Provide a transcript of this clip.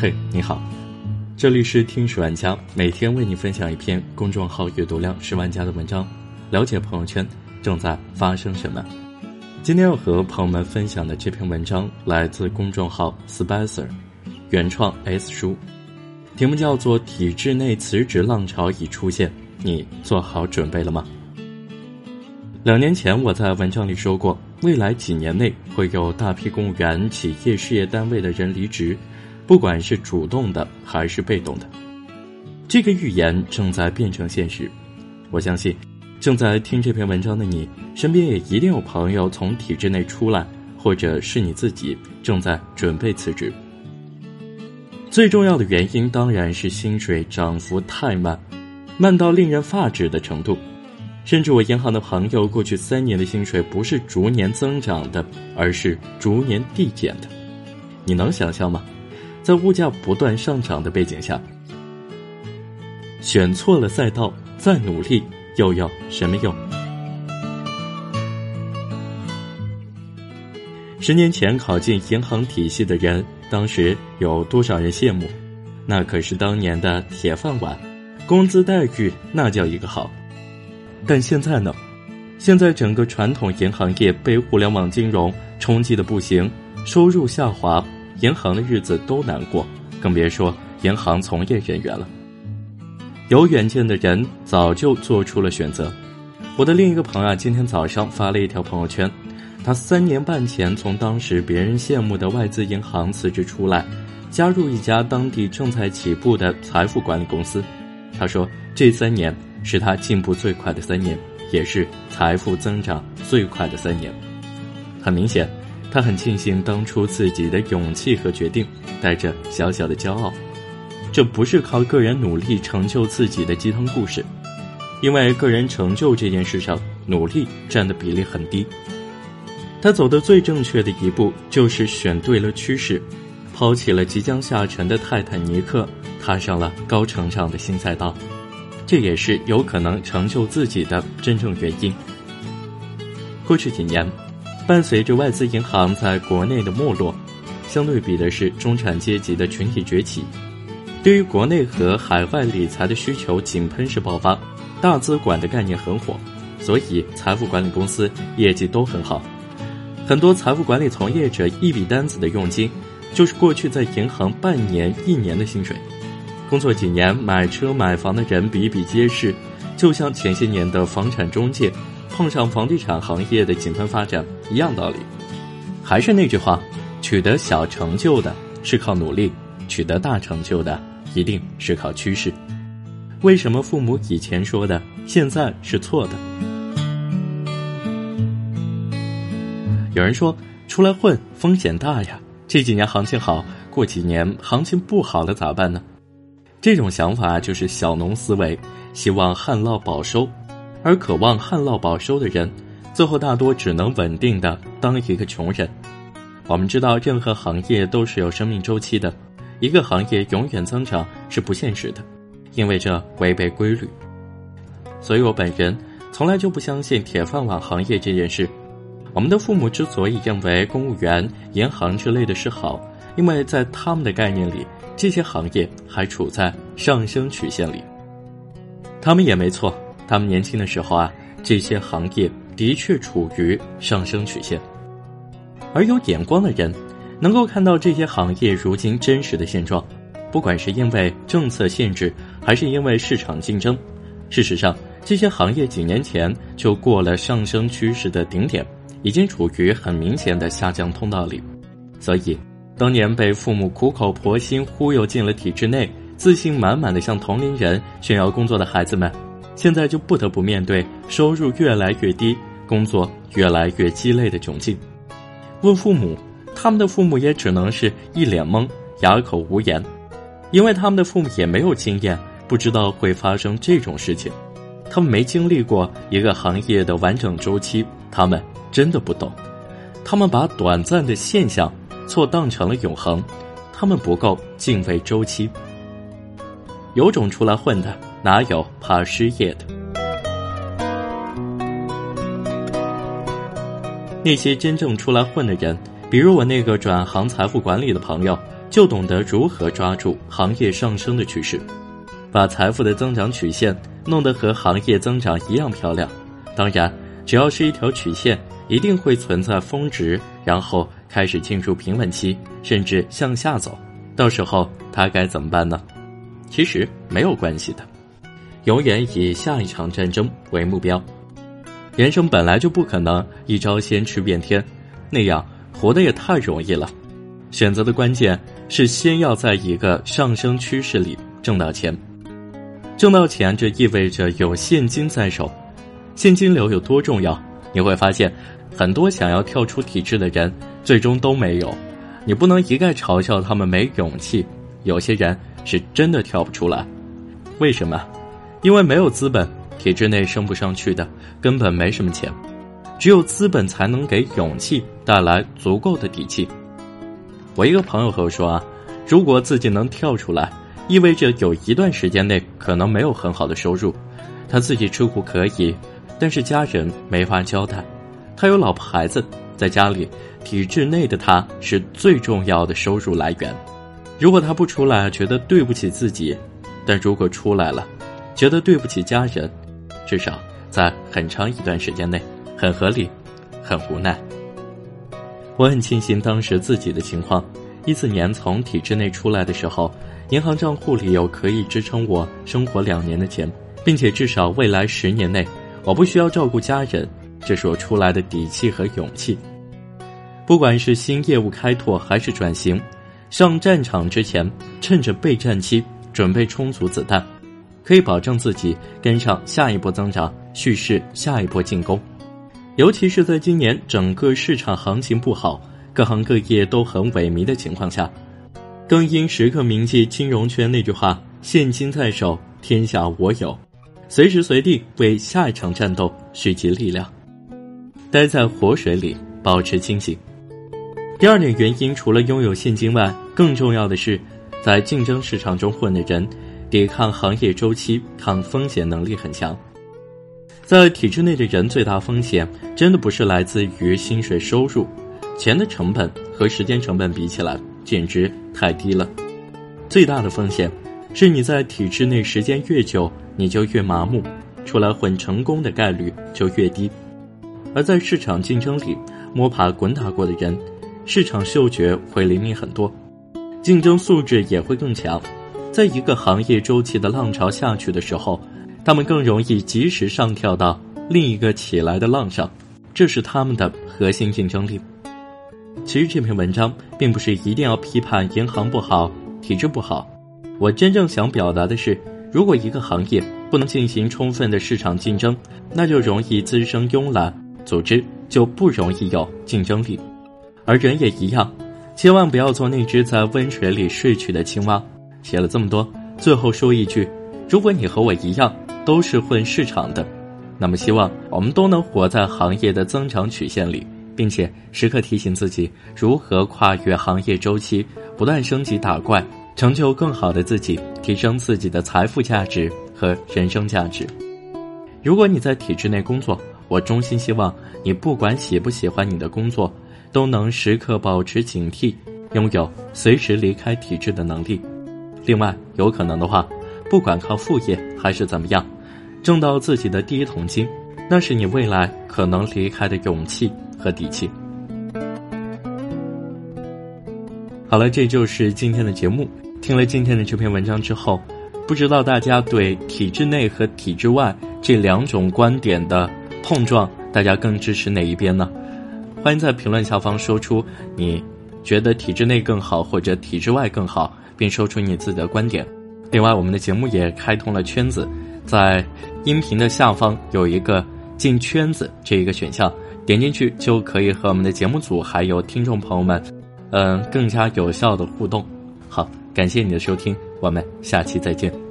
嘿，你好，这里是听十万家，每天为你分享一篇公众号阅读量十万加的文章，了解朋友圈正在发生什么。今天要和朋友们分享的这篇文章来自公众号 Spicer，原创 S 书，题目叫做《体制内辞职浪潮已出现，你做好准备了吗？》两年前我在文章里说过，未来几年内会有大批公务员、企业事业单位的人离职，不管是主动的还是被动的。这个预言正在变成现实。我相信，正在听这篇文章的你，身边也一定有朋友从体制内出来，或者是你自己正在准备辞职。最重要的原因当然是薪水涨幅太慢，慢到令人发指的程度。甚至我银行的朋友，过去三年的薪水不是逐年增长的，而是逐年递减的。你能想象吗？在物价不断上涨的背景下，选错了赛道，再努力又有什么用？十年前考进银行体系的人，当时有多少人羡慕？那可是当年的铁饭碗，工资待遇那叫一个好。但现在呢？现在整个传统银行业被互联网金融冲击的不行，收入下滑，银行的日子都难过，更别说银行从业人员了。有远见的人早就做出了选择。我的另一个朋友啊今天早上发了一条朋友圈，他三年半前从当时别人羡慕的外资银行辞职出来，加入一家当地正在起步的财富管理公司。他说这三年。是他进步最快的三年，也是财富增长最快的三年。很明显，他很庆幸当初自己的勇气和决定，带着小小的骄傲。这不是靠个人努力成就自己的鸡汤故事，因为个人成就这件事上，努力占的比例很低。他走的最正确的一步，就是选对了趋势，抛弃了即将下沉的泰坦尼克，踏上了高成长的新赛道。这也是有可能成就自己的真正原因。过去几年，伴随着外资银行在国内的没落，相对比的是中产阶级的群体崛起。对于国内和海外理财的需求井喷式爆发，大资管的概念很火，所以财富管理公司业绩都很好。很多财富管理从业者一笔单子的佣金，就是过去在银行半年、一年的薪水。工作几年买车买房的人比比皆是，就像前些年的房产中介碰上房地产行业的井喷发展一样道理。还是那句话，取得小成就的是靠努力，取得大成就的一定是靠趋势。为什么父母以前说的现在是错的？有人说出来混风险大呀，这几年行情好，过几年行情不好了咋办呢？这种想法就是小农思维，希望旱涝保收，而渴望旱涝保收的人，最后大多只能稳定的当一个穷人。我们知道，任何行业都是有生命周期的，一个行业永远增长是不现实的，因为这违背规律。所以我本人从来就不相信铁饭碗行业这件事。我们的父母之所以认为公务员、银行之类的是好，因为在他们的概念里。这些行业还处在上升曲线里，他们也没错。他们年轻的时候啊，这些行业的确处于上升曲线。而有眼光的人，能够看到这些行业如今真实的现状，不管是因为政策限制，还是因为市场竞争。事实上，这些行业几年前就过了上升趋势的顶点，已经处于很明显的下降通道里，所以。当年被父母苦口婆心忽悠进了体制内，自信满满的向同龄人炫耀工作的孩子们，现在就不得不面对收入越来越低、工作越来越鸡肋的窘境。问父母，他们的父母也只能是一脸懵，哑口无言，因为他们的父母也没有经验，不知道会发生这种事情，他们没经历过一个行业的完整周期，他们真的不懂，他们把短暂的现象。错当成了永恒，他们不够敬畏周期。有种出来混的，哪有怕失业的？那些真正出来混的人，比如我那个转行财富管理的朋友，就懂得如何抓住行业上升的趋势，把财富的增长曲线弄得和行业增长一样漂亮。当然，只要是一条曲线，一定会存在峰值，然后开始进入平稳期，甚至向下走。到时候他该怎么办呢？其实没有关系的，永远以下一场战争为目标。人生本来就不可能一招鲜吃遍天，那样活得也太容易了。选择的关键是先要在一个上升趋势里挣到钱。挣到钱，这意味着有现金在手。现金流有多重要？你会发现，很多想要跳出体制的人，最终都没有。你不能一概嘲笑他们没勇气。有些人是真的跳不出来。为什么？因为没有资本。体制内升不上去的，根本没什么钱，只有资本才能给勇气带来足够的底气。我一个朋友和我说啊，如果自己能跳出来，意味着有一段时间内可能没有很好的收入，他自己吃苦可以，但是家人没法交代，他有老婆孩子在家里，体制内的他是最重要的收入来源。如果他不出来，觉得对不起自己；但如果出来了，觉得对不起家人。至少在很长一段时间内，很合理，很无奈。我很庆幸当时自己的情况，一四年从体制内出来的时候，银行账户里有可以支撑我生活两年的钱，并且至少未来十年内我不需要照顾家人，这是我出来的底气和勇气。不管是新业务开拓还是转型，上战场之前，趁着备战期准备充足子弹。可以保证自己跟上下一波增长，蓄势下一波进攻。尤其是在今年整个市场行情不好，各行各业都很萎靡的情况下，更应时刻铭记金融圈那句话：“现金在手，天下我有。”随时随地为下一场战斗蓄积力量。待在活水里，保持清醒。第二点原因，除了拥有现金外，更重要的是，在竞争市场中混的人。抵抗行业周期、抗风险能力很强。在体制内的人，最大风险真的不是来自于薪水收入，钱的成本和时间成本比起来简直太低了。最大的风险是你在体制内时间越久，你就越麻木，出来混成功的概率就越低。而在市场竞争里摸爬滚打过的人，市场嗅觉会灵敏很多，竞争素质也会更强。在一个行业周期的浪潮下去的时候，他们更容易及时上跳到另一个起来的浪上，这是他们的核心竞争力。其实这篇文章并不是一定要批判银行不好、体制不好，我真正想表达的是，如果一个行业不能进行充分的市场竞争，那就容易滋生慵懒，组织就不容易有竞争力，而人也一样，千万不要做那只在温水里睡去的青蛙。写了这么多，最后说一句：如果你和我一样都是混市场的，那么希望我们都能活在行业的增长曲线里，并且时刻提醒自己如何跨越行业周期，不断升级打怪，成就更好的自己，提升自己的财富价值和人生价值。如果你在体制内工作，我衷心希望你不管喜不喜欢你的工作，都能时刻保持警惕，拥有随时离开体制的能力。另外，有可能的话，不管靠副业还是怎么样，挣到自己的第一桶金，那是你未来可能离开的勇气和底气。好了，这就是今天的节目。听了今天的这篇文章之后，不知道大家对体制内和体制外这两种观点的碰撞，大家更支持哪一边呢？欢迎在评论下方说出你觉得体制内更好，或者体制外更好。并说出你自己的观点。另外，我们的节目也开通了圈子，在音频的下方有一个进圈子这一个选项，点进去就可以和我们的节目组还有听众朋友们，嗯，更加有效的互动。好，感谢你的收听，我们下期再见。